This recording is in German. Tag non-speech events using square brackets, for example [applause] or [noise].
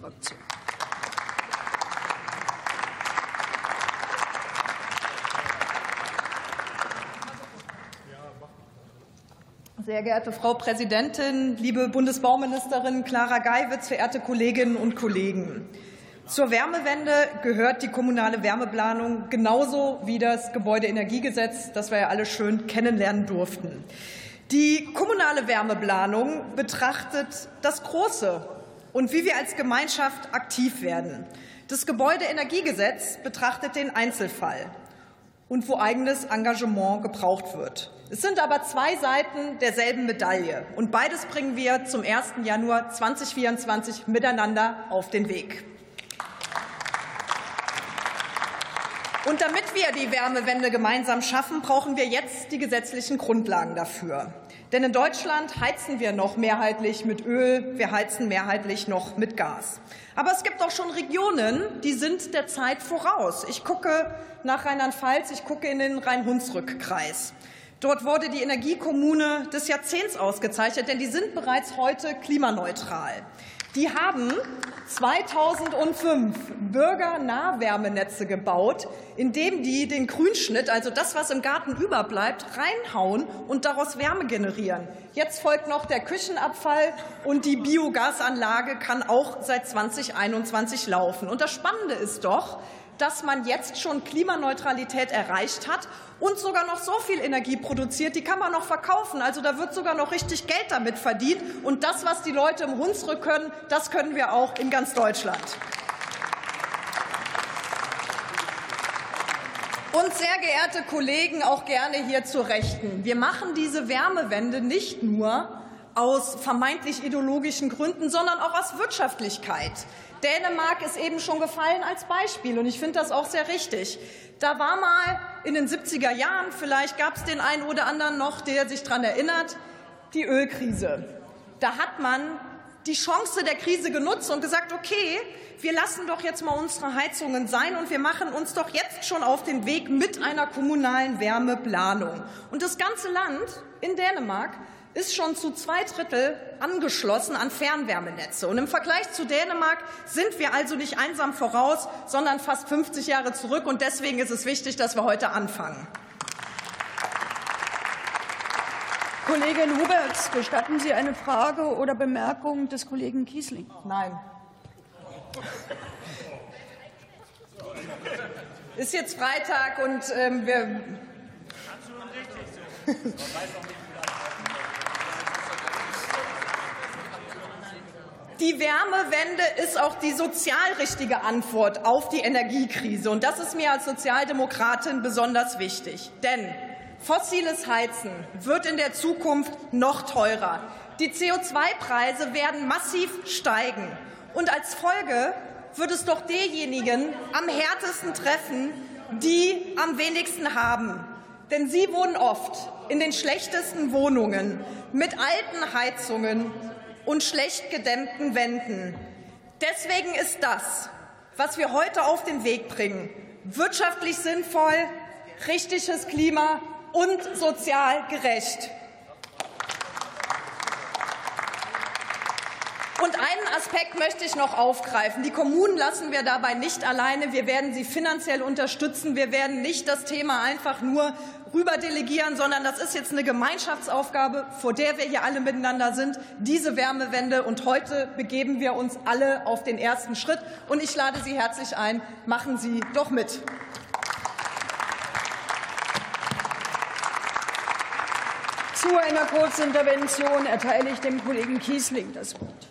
Fraktion. Sehr geehrte Frau Präsidentin, liebe Bundesbauministerin Clara Geiwitz, verehrte Kolleginnen und Kollegen! Zur Wärmewende gehört die kommunale Wärmeplanung genauso wie das Gebäudeenergiegesetz, das wir ja alle schön kennenlernen durften. Die kommunale Wärmeplanung betrachtet das Große und wie wir als Gemeinschaft aktiv werden. Das Gebäudeenergiegesetz betrachtet den Einzelfall und wo eigenes Engagement gebraucht wird. Es sind aber zwei Seiten derselben Medaille, und beides bringen wir zum 1. Januar 2024 miteinander auf den Weg. Und damit wir die Wärmewende gemeinsam schaffen, brauchen wir jetzt die gesetzlichen Grundlagen dafür. Denn in Deutschland heizen wir noch mehrheitlich mit Öl, wir heizen mehrheitlich noch mit Gas. Aber es gibt auch schon Regionen, die sind der Zeit voraus. Ich gucke nach Rheinland-Pfalz, ich gucke in den Rhein-Hunsrück-Kreis. Dort wurde die Energiekommune des Jahrzehnts ausgezeichnet, denn die sind bereits heute klimaneutral. Die haben 2005 Bürgernahwärmenetze gebaut, indem die den Grünschnitt, also das, was im Garten überbleibt, reinhauen und daraus Wärme generieren. Jetzt folgt noch der Küchenabfall und die Biogasanlage kann auch seit 2021 laufen. Und das Spannende ist doch, dass man jetzt schon Klimaneutralität erreicht hat und sogar noch so viel Energie produziert, die kann man noch verkaufen. Also da wird sogar noch richtig Geld damit verdient. Und das, was die Leute im Hunsrück können, das können wir auch in ganz Deutschland. Und sehr geehrte Kollegen, auch gerne hier zu Rechten. Wir machen diese Wärmewende nicht nur aus vermeintlich ideologischen Gründen, sondern auch aus Wirtschaftlichkeit. Dänemark ist eben schon gefallen als Beispiel, und ich finde das auch sehr richtig. Da war mal in den 70er Jahren, vielleicht gab es den einen oder anderen noch, der sich daran erinnert, die Ölkrise. Da hat man die Chance der Krise genutzt und gesagt, okay, wir lassen doch jetzt mal unsere Heizungen sein und wir machen uns doch jetzt schon auf den Weg mit einer kommunalen Wärmeplanung. Und das ganze Land in Dänemark ist schon zu zwei Drittel angeschlossen an Fernwärmenetze. Und im Vergleich zu Dänemark sind wir also nicht einsam voraus, sondern fast 50 Jahre zurück. Und deswegen ist es wichtig, dass wir heute anfangen. Kollegin Huberts, gestatten Sie eine Frage oder Bemerkung des Kollegen Kiesling? Nein. Ist jetzt Freitag und ähm, wir. [laughs] Die Wärmewende ist auch die sozial richtige Antwort auf die Energiekrise. Und das ist mir als Sozialdemokratin besonders wichtig. Denn fossiles Heizen wird in der Zukunft noch teurer. Die CO2-Preise werden massiv steigen. Und als Folge wird es doch diejenigen am härtesten treffen, die am wenigsten haben. Denn sie wohnen oft in den schlechtesten Wohnungen mit alten Heizungen und schlecht gedämmten Wänden. Deswegen ist das, was wir heute auf den Weg bringen, wirtschaftlich sinnvoll, richtiges Klima und sozial gerecht. Und einen Aspekt möchte ich noch aufgreifen. Die Kommunen lassen wir dabei nicht alleine. Wir werden sie finanziell unterstützen. Wir werden nicht das Thema einfach nur rüber delegieren, sondern das ist jetzt eine Gemeinschaftsaufgabe, vor der wir hier alle miteinander sind, diese Wärmewende. Und heute begeben wir uns alle auf den ersten Schritt. Und ich lade Sie herzlich ein, machen Sie doch mit. Zu einer Kurzintervention erteile ich dem Kollegen Kiesling das Wort.